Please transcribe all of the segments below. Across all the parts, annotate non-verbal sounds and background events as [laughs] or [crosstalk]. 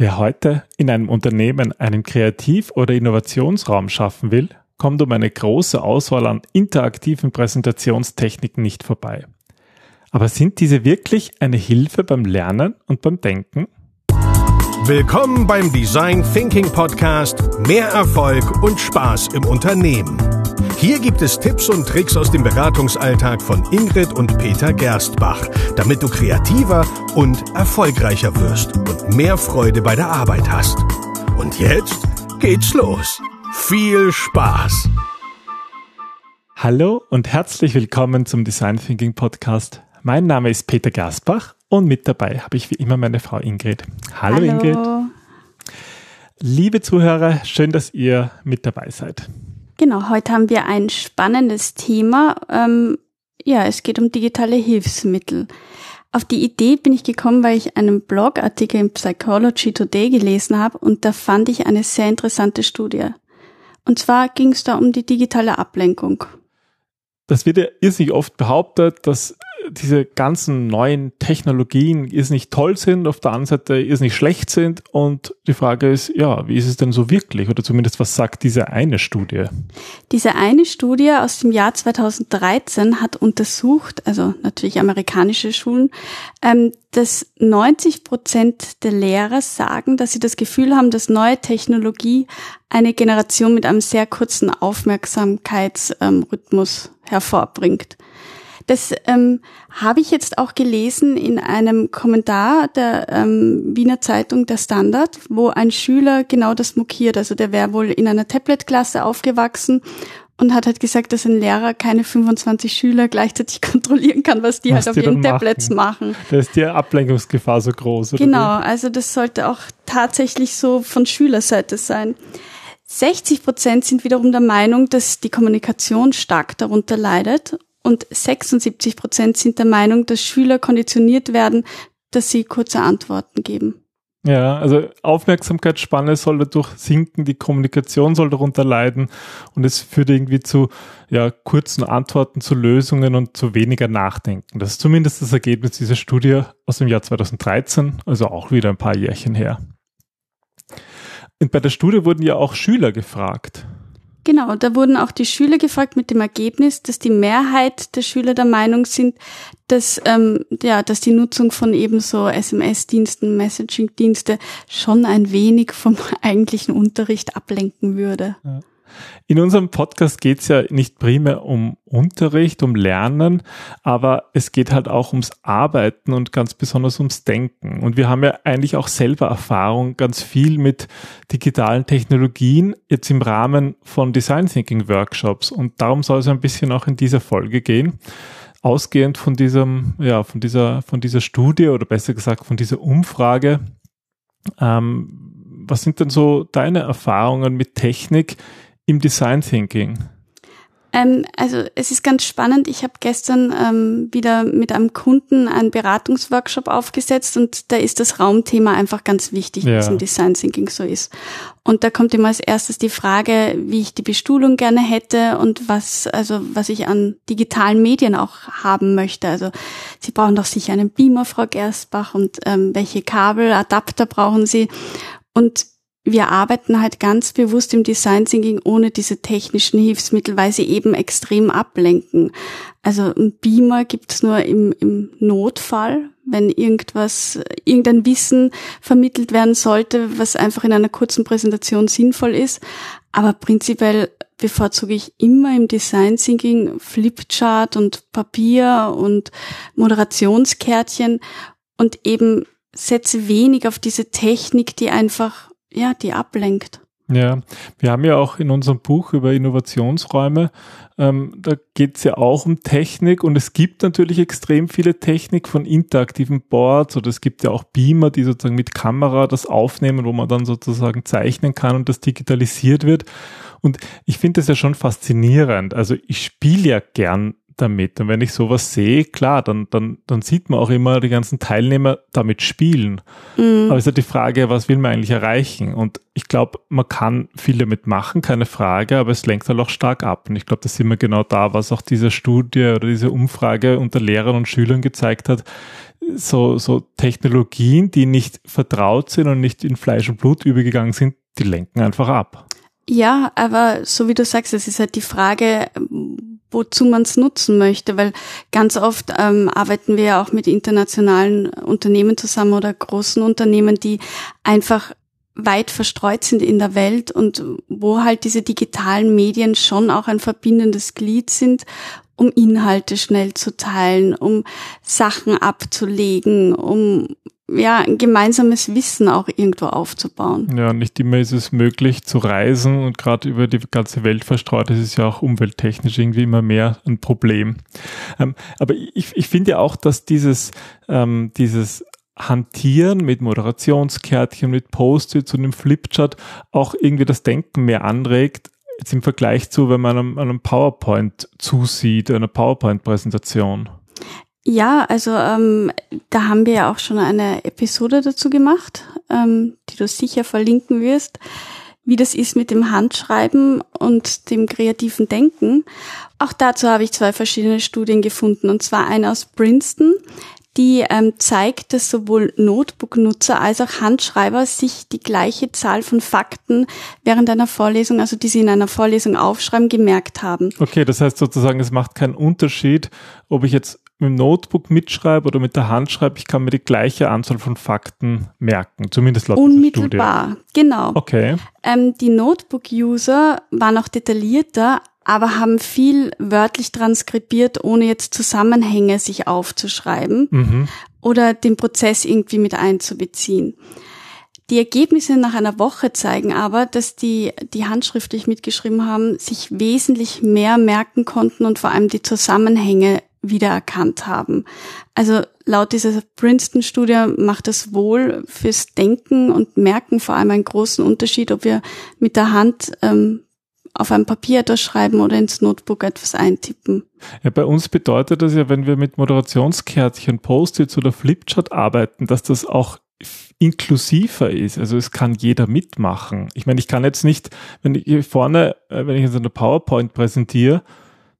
Wer heute in einem Unternehmen einen Kreativ- oder Innovationsraum schaffen will, kommt um eine große Auswahl an interaktiven Präsentationstechniken nicht vorbei. Aber sind diese wirklich eine Hilfe beim Lernen und beim Denken? Willkommen beim Design Thinking Podcast Mehr Erfolg und Spaß im Unternehmen. Hier gibt es Tipps und Tricks aus dem Beratungsalltag von Ingrid und Peter Gerstbach, damit du kreativer und erfolgreicher wirst und mehr Freude bei der Arbeit hast. Und jetzt geht's los. Viel Spaß! Hallo und herzlich willkommen zum Design Thinking Podcast. Mein Name ist Peter Gerstbach und mit dabei habe ich wie immer meine Frau Ingrid. Hallo, Hallo. Ingrid. Liebe Zuhörer, schön, dass ihr mit dabei seid. Genau, heute haben wir ein spannendes Thema. Ähm, ja, es geht um digitale Hilfsmittel. Auf die Idee bin ich gekommen, weil ich einen Blogartikel im Psychology Today gelesen habe und da fand ich eine sehr interessante Studie. Und zwar ging es da um die digitale Ablenkung. Das wird ja irrsinnig oft behauptet, dass diese ganzen neuen Technologien nicht toll sind, auf der anderen Seite nicht schlecht sind. Und die Frage ist, ja, wie ist es denn so wirklich? Oder zumindest, was sagt diese eine Studie? Diese eine Studie aus dem Jahr 2013 hat untersucht, also natürlich amerikanische Schulen, ähm, dass 90 Prozent der Lehrer sagen, dass sie das Gefühl haben, dass neue Technologie eine Generation mit einem sehr kurzen Aufmerksamkeitsrhythmus hervorbringt. Das ähm, habe ich jetzt auch gelesen in einem Kommentar der ähm, Wiener Zeitung Der Standard, wo ein Schüler genau das mokiert. Also der wäre wohl in einer Tablet-Klasse aufgewachsen und hat halt gesagt, dass ein Lehrer keine 25 Schüler gleichzeitig [laughs] kontrollieren kann, was die was halt auf ihren Tablets machen. Da ist die Ablenkungsgefahr so groß. Oder genau, wie? also das sollte auch tatsächlich so von Schülerseite sein. 60 Prozent sind wiederum der Meinung, dass die Kommunikation stark darunter leidet und 76 Prozent sind der Meinung, dass Schüler konditioniert werden, dass sie kurze Antworten geben. Ja, also Aufmerksamkeitsspanne soll dadurch sinken, die Kommunikation soll darunter leiden und es führt irgendwie zu ja, kurzen Antworten, zu Lösungen und zu weniger Nachdenken. Das ist zumindest das Ergebnis dieser Studie aus dem Jahr 2013, also auch wieder ein paar Jährchen her. Und bei der Studie wurden ja auch Schüler gefragt. Genau, da wurden auch die Schüler gefragt mit dem Ergebnis, dass die Mehrheit der Schüler der Meinung sind, dass, ähm, ja, dass die Nutzung von ebenso SMS-Diensten, Messaging-Dienste schon ein wenig vom [laughs] eigentlichen Unterricht ablenken würde. Ja. In unserem Podcast geht es ja nicht primär um Unterricht, um Lernen, aber es geht halt auch ums Arbeiten und ganz besonders ums Denken. Und wir haben ja eigentlich auch selber Erfahrung ganz viel mit digitalen Technologien jetzt im Rahmen von Design Thinking Workshops. Und darum soll es ein bisschen auch in dieser Folge gehen. Ausgehend von diesem, ja, von dieser, von dieser Studie oder besser gesagt von dieser Umfrage. Ähm, was sind denn so deine Erfahrungen mit Technik im Design Thinking? Ähm, also es ist ganz spannend. Ich habe gestern ähm, wieder mit einem Kunden einen Beratungsworkshop aufgesetzt und da ist das Raumthema einfach ganz wichtig, ja. was im Design Thinking so ist. Und da kommt immer als erstes die Frage, wie ich die Bestuhlung gerne hätte und was, also was ich an digitalen Medien auch haben möchte. Also Sie brauchen doch sicher einen Beamer, Frau Gerstbach, und ähm, welche Kabel, Adapter brauchen Sie? Und wir arbeiten halt ganz bewusst im Design Thinking ohne diese technischen Hilfsmittel, weil sie eben extrem ablenken. Also ein Beamer gibt's nur im, im Notfall, wenn irgendwas, irgendein Wissen vermittelt werden sollte, was einfach in einer kurzen Präsentation sinnvoll ist. Aber prinzipiell bevorzuge ich immer im Design Thinking Flipchart und Papier und Moderationskärtchen und eben setze wenig auf diese Technik, die einfach ja, die ablenkt. Ja, wir haben ja auch in unserem Buch über Innovationsräume, ähm, da geht es ja auch um Technik und es gibt natürlich extrem viele Technik von interaktiven Boards oder es gibt ja auch Beamer, die sozusagen mit Kamera das aufnehmen, wo man dann sozusagen zeichnen kann und das digitalisiert wird. Und ich finde das ja schon faszinierend. Also ich spiele ja gern damit. Und wenn ich sowas sehe, klar, dann, dann, dann sieht man auch immer die ganzen Teilnehmer damit spielen. Mhm. Aber es ist halt die Frage, was will man eigentlich erreichen? Und ich glaube, man kann viel damit machen, keine Frage, aber es lenkt halt auch stark ab. Und ich glaube, das sind wir genau da, was auch diese Studie oder diese Umfrage unter Lehrern und Schülern gezeigt hat. So, so Technologien, die nicht vertraut sind und nicht in Fleisch und Blut übergegangen sind, die lenken einfach ab. Ja, aber so wie du sagst, es ist halt die Frage, wozu man es nutzen möchte, weil ganz oft ähm, arbeiten wir ja auch mit internationalen Unternehmen zusammen oder großen Unternehmen, die einfach weit verstreut sind in der Welt und wo halt diese digitalen Medien schon auch ein verbindendes Glied sind, um Inhalte schnell zu teilen, um Sachen abzulegen, um ja, ein gemeinsames Wissen auch irgendwo aufzubauen. Ja, nicht immer ist es möglich zu reisen und gerade über die ganze Welt verstreut ist es ja auch umwelttechnisch irgendwie immer mehr ein Problem. Ähm, aber ich, ich finde ja auch, dass dieses, ähm, dieses Hantieren mit Moderationskärtchen, mit Post-its und dem Flipchart auch irgendwie das Denken mehr anregt, jetzt im Vergleich zu, wenn man einem, einem PowerPoint zusieht, einer PowerPoint-Präsentation. Ja, also ähm, da haben wir ja auch schon eine Episode dazu gemacht, ähm, die du sicher verlinken wirst, wie das ist mit dem Handschreiben und dem kreativen Denken. Auch dazu habe ich zwei verschiedene Studien gefunden, und zwar eine aus Princeton, die ähm, zeigt, dass sowohl Notebook-Nutzer als auch Handschreiber sich die gleiche Zahl von Fakten während einer Vorlesung, also die sie in einer Vorlesung aufschreiben, gemerkt haben. Okay, das heißt sozusagen, es macht keinen Unterschied, ob ich jetzt mit dem Notebook mitschreibe oder mit der Hand schreibe, ich kann mir die gleiche Anzahl von Fakten merken, zumindest laut Unmittelbar, genau. Okay. Ähm, die Notebook-User waren auch detaillierter, aber haben viel wörtlich transkribiert, ohne jetzt Zusammenhänge sich aufzuschreiben mhm. oder den Prozess irgendwie mit einzubeziehen. Die Ergebnisse nach einer Woche zeigen aber, dass die, die handschriftlich mitgeschrieben haben, sich wesentlich mehr merken konnten und vor allem die Zusammenhänge wiedererkannt haben. Also laut dieser Princeton-Studie macht es wohl fürs Denken und Merken vor allem einen großen Unterschied, ob wir mit der Hand ähm, auf ein Papier etwas schreiben oder ins Notebook etwas eintippen. Ja, bei uns bedeutet das ja, wenn wir mit Moderationskärtchen, Post-its oder Flipchart arbeiten, dass das auch inklusiver ist. Also es kann jeder mitmachen. Ich meine, ich kann jetzt nicht, wenn ich hier vorne, äh, wenn ich so einer PowerPoint präsentiere,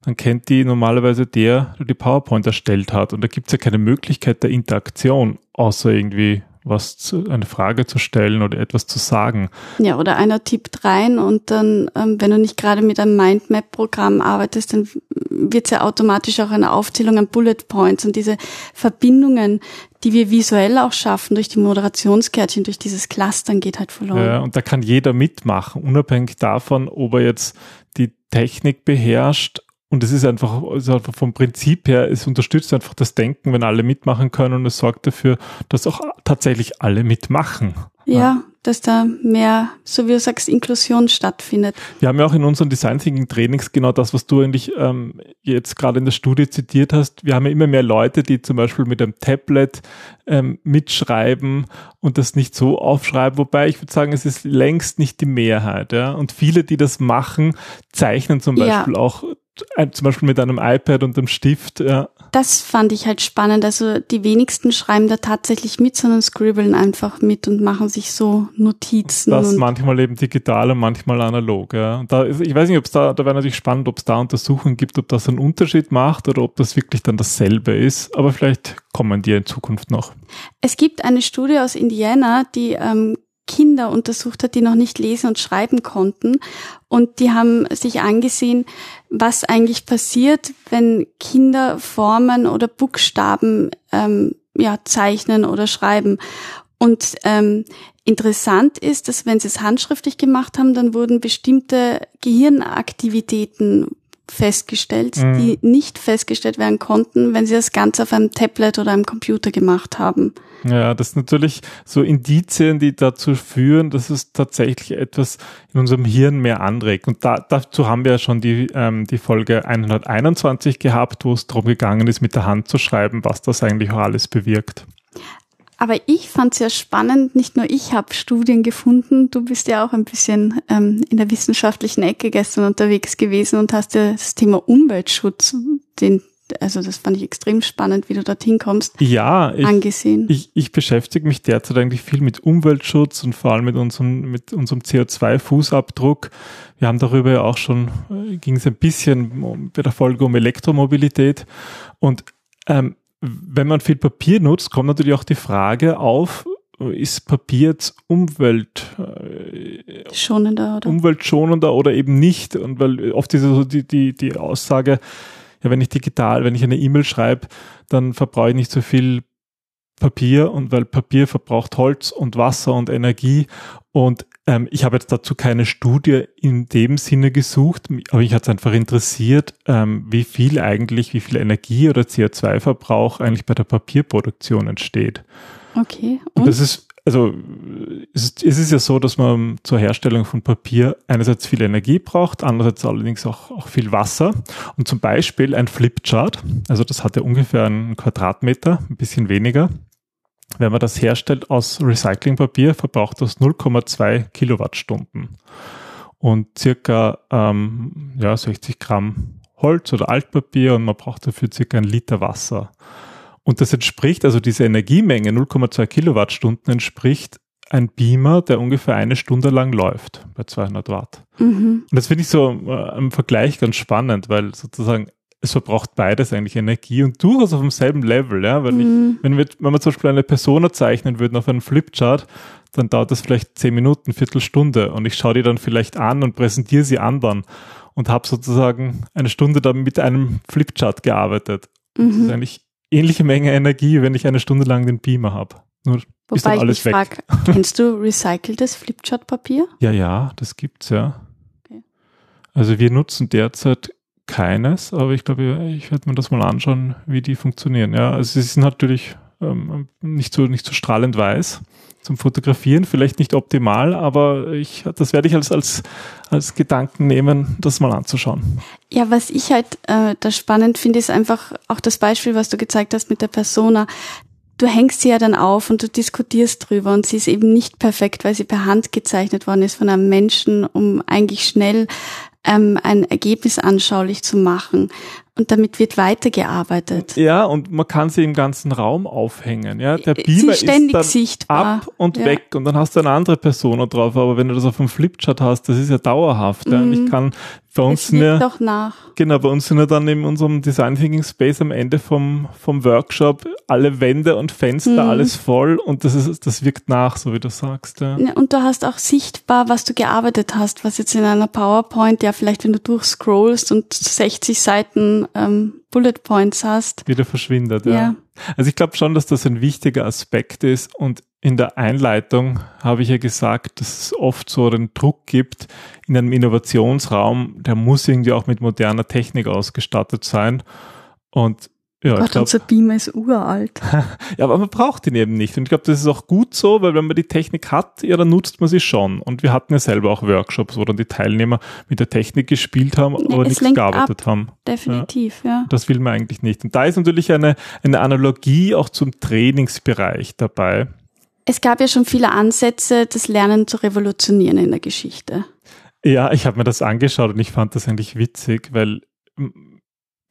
dann kennt die normalerweise der, der die PowerPoint erstellt hat. Und da gibt es ja keine Möglichkeit der Interaktion, außer irgendwie was zu, eine Frage zu stellen oder etwas zu sagen. Ja, oder einer tippt rein und dann, ähm, wenn du nicht gerade mit einem Mindmap-Programm arbeitest, dann wird es ja automatisch auch eine Aufzählung an Bullet Points und diese Verbindungen, die wir visuell auch schaffen durch die Moderationskärtchen, durch dieses Clustern geht halt verloren. Ja, und da kann jeder mitmachen, unabhängig davon, ob er jetzt die Technik beherrscht und es ist einfach, also einfach vom Prinzip her, es unterstützt einfach das Denken, wenn alle mitmachen können und es sorgt dafür, dass auch tatsächlich alle mitmachen. Ja, ja, dass da mehr, so wie du sagst, Inklusion stattfindet. Wir haben ja auch in unseren Design Thinking Trainings genau das, was du eigentlich ähm, jetzt gerade in der Studie zitiert hast. Wir haben ja immer mehr Leute, die zum Beispiel mit einem Tablet ähm, mitschreiben und das nicht so aufschreiben, wobei ich würde sagen, es ist längst nicht die Mehrheit. Ja? Und viele, die das machen, zeichnen zum Beispiel ja. auch zum Beispiel mit einem iPad und einem Stift, ja. Das fand ich halt spannend. Also die wenigsten schreiben da tatsächlich mit, sondern scribbeln einfach mit und machen sich so Notizen. Das manchmal eben digital und manchmal analog, ja. Und da, ich weiß nicht, ob es da, da wäre natürlich spannend, ob es da Untersuchungen gibt, ob das einen Unterschied macht oder ob das wirklich dann dasselbe ist. Aber vielleicht kommen die in Zukunft noch. Es gibt eine Studie aus Indiana, die ähm, Kinder untersucht hat, die noch nicht lesen und schreiben konnten. Und die haben sich angesehen, was eigentlich passiert, wenn Kinder Formen oder Buchstaben ähm, ja, zeichnen oder schreiben. Und ähm, interessant ist, dass wenn sie es handschriftlich gemacht haben, dann wurden bestimmte Gehirnaktivitäten festgestellt, mhm. die nicht festgestellt werden konnten, wenn sie das Ganze auf einem Tablet oder einem Computer gemacht haben. Ja, das sind natürlich so Indizien, die dazu führen, dass es tatsächlich etwas in unserem Hirn mehr anregt. Und da, dazu haben wir ja schon die, ähm, die Folge 121 gehabt, wo es darum gegangen ist, mit der Hand zu schreiben, was das eigentlich auch alles bewirkt. Aber ich fand es ja spannend, nicht nur ich habe Studien gefunden, du bist ja auch ein bisschen ähm, in der wissenschaftlichen Ecke gestern unterwegs gewesen und hast ja das Thema Umweltschutz, den also das fand ich extrem spannend, wie du dorthin kommst. Ja, ich, angesehen. Ich, ich beschäftige mich derzeit eigentlich viel mit Umweltschutz und vor allem mit unserem, mit unserem CO2-Fußabdruck. Wir haben darüber ja auch schon, äh, ging es ein bisschen bei der Folge um Elektromobilität. Und ähm, wenn man viel Papier nutzt, kommt natürlich auch die Frage auf, ist Papier jetzt Umwelt äh, schonender oder? umweltschonender oder eben nicht? Und weil oft ist so die die die Aussage ja wenn ich digital wenn ich eine E-Mail schreibe dann verbrauche ich nicht so viel Papier und weil Papier verbraucht Holz und Wasser und Energie und ähm, ich habe jetzt dazu keine Studie in dem Sinne gesucht, aber mich hat es einfach interessiert, ähm, wie viel eigentlich, wie viel Energie oder CO2-Verbrauch eigentlich bei der Papierproduktion entsteht. Okay. Und, und das ist, also es ist, ja so, dass man zur Herstellung von Papier einerseits viel Energie braucht, andererseits allerdings auch, auch viel Wasser. Und zum Beispiel ein Flipchart, also das hat ja ungefähr einen Quadratmeter, ein bisschen weniger. Wenn man das herstellt aus Recyclingpapier, verbraucht das 0,2 Kilowattstunden und circa ähm, ja, 60 Gramm Holz oder Altpapier und man braucht dafür circa ein Liter Wasser. Und das entspricht, also diese Energiemenge 0,2 Kilowattstunden entspricht ein Beamer, der ungefähr eine Stunde lang läuft bei 200 Watt. Mhm. Und das finde ich so äh, im Vergleich ganz spannend, weil sozusagen es verbraucht beides eigentlich Energie und durchaus auf demselben Level. Ja? Wenn, mhm. ich, wenn, wir, wenn wir zum Beispiel eine Persona zeichnen würden auf einem Flipchart, dann dauert das vielleicht zehn Minuten, Viertelstunde und ich schaue die dann vielleicht an und präsentiere sie anderen und habe sozusagen eine Stunde dann mit einem Flipchart gearbeitet. Mhm. Das ist mhm. eigentlich ähnliche Menge Energie, wenn ich eine Stunde lang den Beamer habe. Nur Wobei ist dann alles ich weg. Frag, [laughs] kennst du recyceltes Flipchart-Papier? Ja, ja, das gibt's ja. Okay. Also wir nutzen derzeit keines, aber ich glaube, ich werde mir das mal anschauen, wie die funktionieren. Ja, also sie sind natürlich ähm, nicht so nicht so strahlend weiß zum Fotografieren, vielleicht nicht optimal, aber ich, das werde ich als, als, als Gedanken nehmen, das mal anzuschauen. Ja, was ich halt äh, da spannend finde, ist einfach auch das Beispiel, was du gezeigt hast mit der Persona. Du hängst sie ja dann auf und du diskutierst drüber und sie ist eben nicht perfekt, weil sie per Hand gezeichnet worden ist von einem Menschen, um eigentlich schnell ähm, ein Ergebnis anschaulich zu machen. Und damit wird weitergearbeitet. Ja, und man kann sie im ganzen Raum aufhängen. Ja, der Beamer ist dann sichtbar. ab und ja. weg und dann hast du eine andere Person drauf. Aber wenn du das auf einem Flipchart hast, das ist ja dauerhaft. Mhm. Ja. Und ich kann bei uns sind ja, doch nach. Genau, bei uns sind ja dann in unserem Design Thinking Space am Ende vom, vom Workshop alle Wände und Fenster, mhm. alles voll und das ist, das wirkt nach, so wie du sagst. Ja. Und du hast auch sichtbar, was du gearbeitet hast, was jetzt in einer PowerPoint, ja, vielleicht wenn du durchscrollst und 60 Seiten ähm, Bullet Points hast. Wieder verschwindet, ja. ja. Also ich glaube schon, dass das ein wichtiger Aspekt ist und in der Einleitung habe ich ja gesagt, dass es oft so einen Druck gibt in einem Innovationsraum, der muss irgendwie auch mit moderner Technik ausgestattet sein. Und ja, Gott, glaub, unser Beamer ist uralt. [laughs] ja, aber man braucht ihn eben nicht. Und ich glaube, das ist auch gut so, weil wenn man die Technik hat, ja, dann nutzt man sie schon. Und wir hatten ja selber auch Workshops, wo dann die Teilnehmer mit der Technik gespielt haben, nee, aber nichts gearbeitet ab. haben. Definitiv, ja. ja. Das will man eigentlich nicht. Und da ist natürlich eine, eine Analogie auch zum Trainingsbereich dabei. Es gab ja schon viele Ansätze, das Lernen zu revolutionieren in der Geschichte. Ja, ich habe mir das angeschaut und ich fand das eigentlich witzig, weil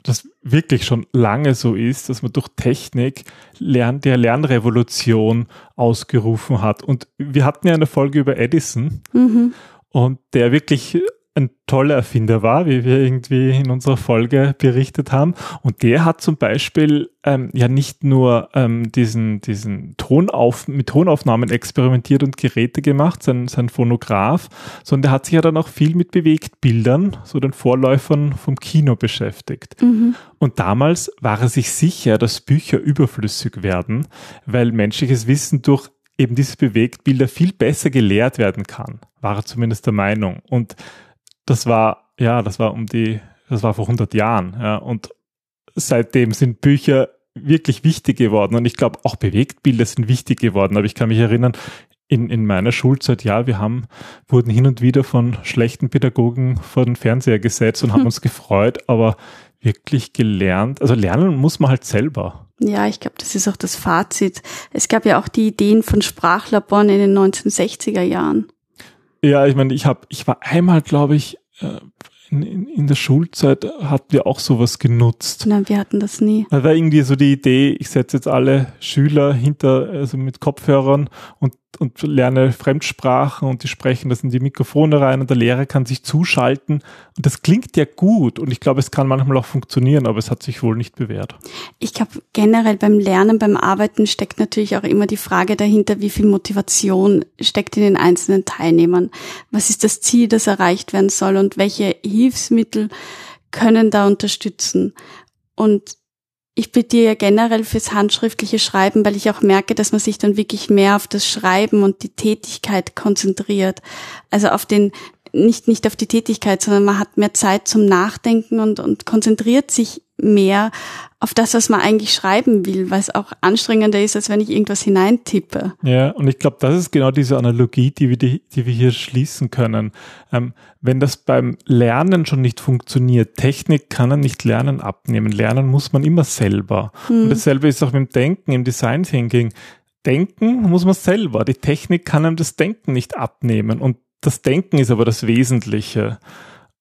das wirklich schon lange so ist, dass man durch Technik Lern der Lernrevolution ausgerufen hat. Und wir hatten ja eine Folge über Edison mhm. und der wirklich ein toller Erfinder war, wie wir irgendwie in unserer Folge berichtet haben. Und der hat zum Beispiel ähm, ja nicht nur ähm, diesen, diesen Tonauf mit Tonaufnahmen experimentiert und Geräte gemacht, sein, sein Phonograph, sondern der hat sich ja dann auch viel mit Bewegtbildern, so den Vorläufern vom Kino beschäftigt. Mhm. Und damals war er sich sicher, dass Bücher überflüssig werden, weil menschliches Wissen durch eben diese Bewegtbilder viel besser gelehrt werden kann, war er zumindest der Meinung. Und das war, ja, das war um die, das war vor 100 Jahren, ja, und seitdem sind Bücher wirklich wichtig geworden und ich glaube auch Bewegtbilder sind wichtig geworden, aber ich kann mich erinnern, in, in meiner Schulzeit, ja, wir haben, wurden hin und wieder von schlechten Pädagogen vor den Fernseher gesetzt und haben [laughs] uns gefreut, aber wirklich gelernt, also lernen muss man halt selber. Ja, ich glaube, das ist auch das Fazit. Es gab ja auch die Ideen von Sprachlaboren in den 1960er Jahren. Ja, ich meine, ich habe, ich war einmal, glaube ich, in, in, in der Schulzeit hatten wir auch sowas genutzt. Nein, wir hatten das nie. Da war irgendwie so die Idee, ich setze jetzt alle Schüler hinter, also mit Kopfhörern und und lerne Fremdsprachen und die sprechen das in die Mikrofone rein und der Lehrer kann sich zuschalten. Und das klingt ja gut und ich glaube, es kann manchmal auch funktionieren, aber es hat sich wohl nicht bewährt. Ich glaube, generell beim Lernen, beim Arbeiten steckt natürlich auch immer die Frage dahinter, wie viel Motivation steckt in den einzelnen Teilnehmern. Was ist das Ziel, das erreicht werden soll und welche Hilfsmittel können da unterstützen? Und ich plädiere ja generell fürs handschriftliche Schreiben, weil ich auch merke, dass man sich dann wirklich mehr auf das Schreiben und die Tätigkeit konzentriert. Also auf den, nicht, nicht auf die Tätigkeit, sondern man hat mehr Zeit zum Nachdenken und, und konzentriert sich mehr auf das, was man eigentlich schreiben will, weil es auch anstrengender ist, als wenn ich irgendwas hineintippe. Ja, und ich glaube, das ist genau diese Analogie, die wir, die, die wir hier schließen können. Ähm, wenn das beim Lernen schon nicht funktioniert, Technik kann er nicht Lernen abnehmen. Lernen muss man immer selber. Hm. Und dasselbe ist auch mit dem Denken, im Design Thinking. Denken muss man selber. Die Technik kann einem das Denken nicht abnehmen. Und das Denken ist aber das Wesentliche.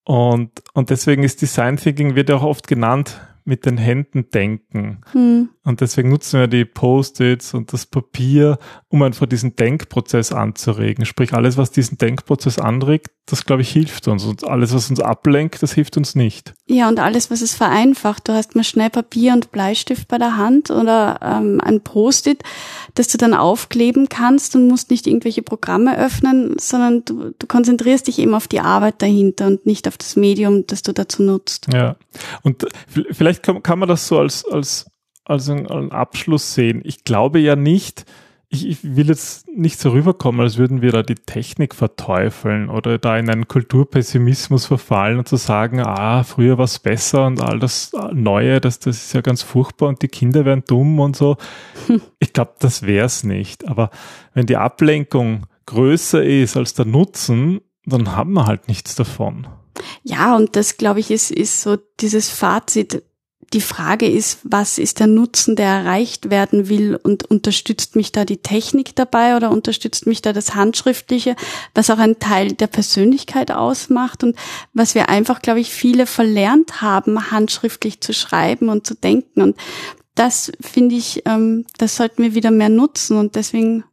Und, und deswegen ist Design Thinking wird ja auch oft genannt mit den Händen denken. Hm. Und deswegen nutzen wir die Post-its und das Papier, um einfach diesen Denkprozess anzuregen. Sprich, alles, was diesen Denkprozess anregt, das, glaube ich, hilft uns. Und alles, was uns ablenkt, das hilft uns nicht. Ja, und alles, was es vereinfacht. Du hast mal schnell Papier und Bleistift bei der Hand oder ähm, ein Post-it, das du dann aufkleben kannst und musst nicht irgendwelche Programme öffnen, sondern du, du konzentrierst dich eben auf die Arbeit dahinter und nicht auf das Medium, das du dazu nutzt. Ja, und vielleicht kann, kann man das so als, als, als einen Abschluss sehen. Ich glaube ja nicht, ich, ich will jetzt nicht so rüberkommen, als würden wir da die Technik verteufeln oder da in einen Kulturpessimismus verfallen und zu sagen, ah, früher war es besser und all das Neue, das, das ist ja ganz furchtbar und die Kinder werden dumm und so. Hm. Ich glaube, das wäre es nicht. Aber wenn die Ablenkung größer ist als der Nutzen, dann haben wir halt nichts davon. Ja, und das, glaube ich, ist, ist so dieses Fazit die Frage ist, was ist der Nutzen, der erreicht werden will und unterstützt mich da die Technik dabei oder unterstützt mich da das Handschriftliche, was auch ein Teil der Persönlichkeit ausmacht und was wir einfach, glaube ich, viele verlernt haben, handschriftlich zu schreiben und zu denken. Und das finde ich, ähm, das sollten wir wieder mehr nutzen und deswegen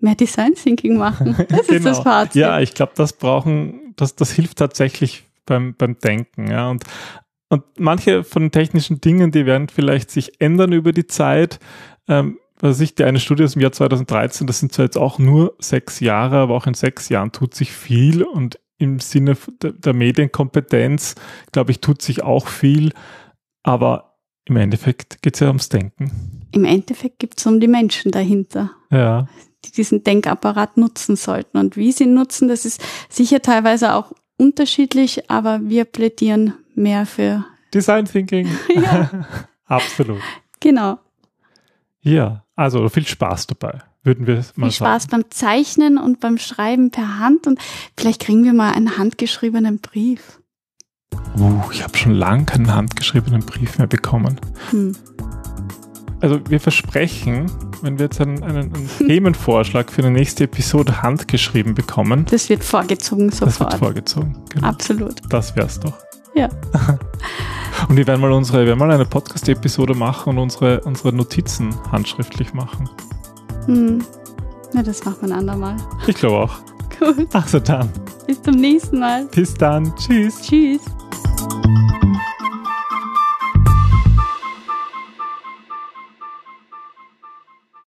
mehr Design Thinking machen. [laughs] Das genau. ist das. Fazit. Ja, ich glaube, das brauchen, das, das hilft tatsächlich beim, beim Denken. Ja. Und und manche von den technischen Dingen, die werden vielleicht sich ändern über die Zeit. Ähm, was ich, die eine Studie aus dem Jahr 2013, das sind zwar jetzt auch nur sechs Jahre, aber auch in sechs Jahren tut sich viel und im Sinne der, der Medienkompetenz, glaube ich, tut sich auch viel. Aber im Endeffekt geht es ja ums Denken. Im Endeffekt geht es um die Menschen dahinter. Ja. Die diesen Denkapparat nutzen sollten. Und wie sie ihn nutzen, das ist sicher teilweise auch unterschiedlich, aber wir plädieren mehr für Design Thinking. [laughs] ja. [laughs] Absolut. Genau. Ja, also viel Spaß dabei, würden wir mal viel Spaß beim Zeichnen und beim Schreiben per Hand und vielleicht kriegen wir mal einen handgeschriebenen Brief. Uh, ich habe schon lange keinen handgeschriebenen Brief mehr bekommen. Hm. Also wir versprechen, wenn wir jetzt einen, einen, einen [laughs] Themenvorschlag für die nächste Episode handgeschrieben bekommen. Das wird vorgezogen sofort. Das wird vorgezogen, genau. Absolut. Das wär's doch. Ja. [laughs] Und wir werden mal unsere, wir werden mal eine Podcast-Episode machen und unsere, unsere Notizen handschriftlich machen. Hm. Ja, das machen wir ein andermal. Ich glaube auch. Gut. Also dann. Bis zum nächsten Mal. Bis dann. Tschüss. Tschüss.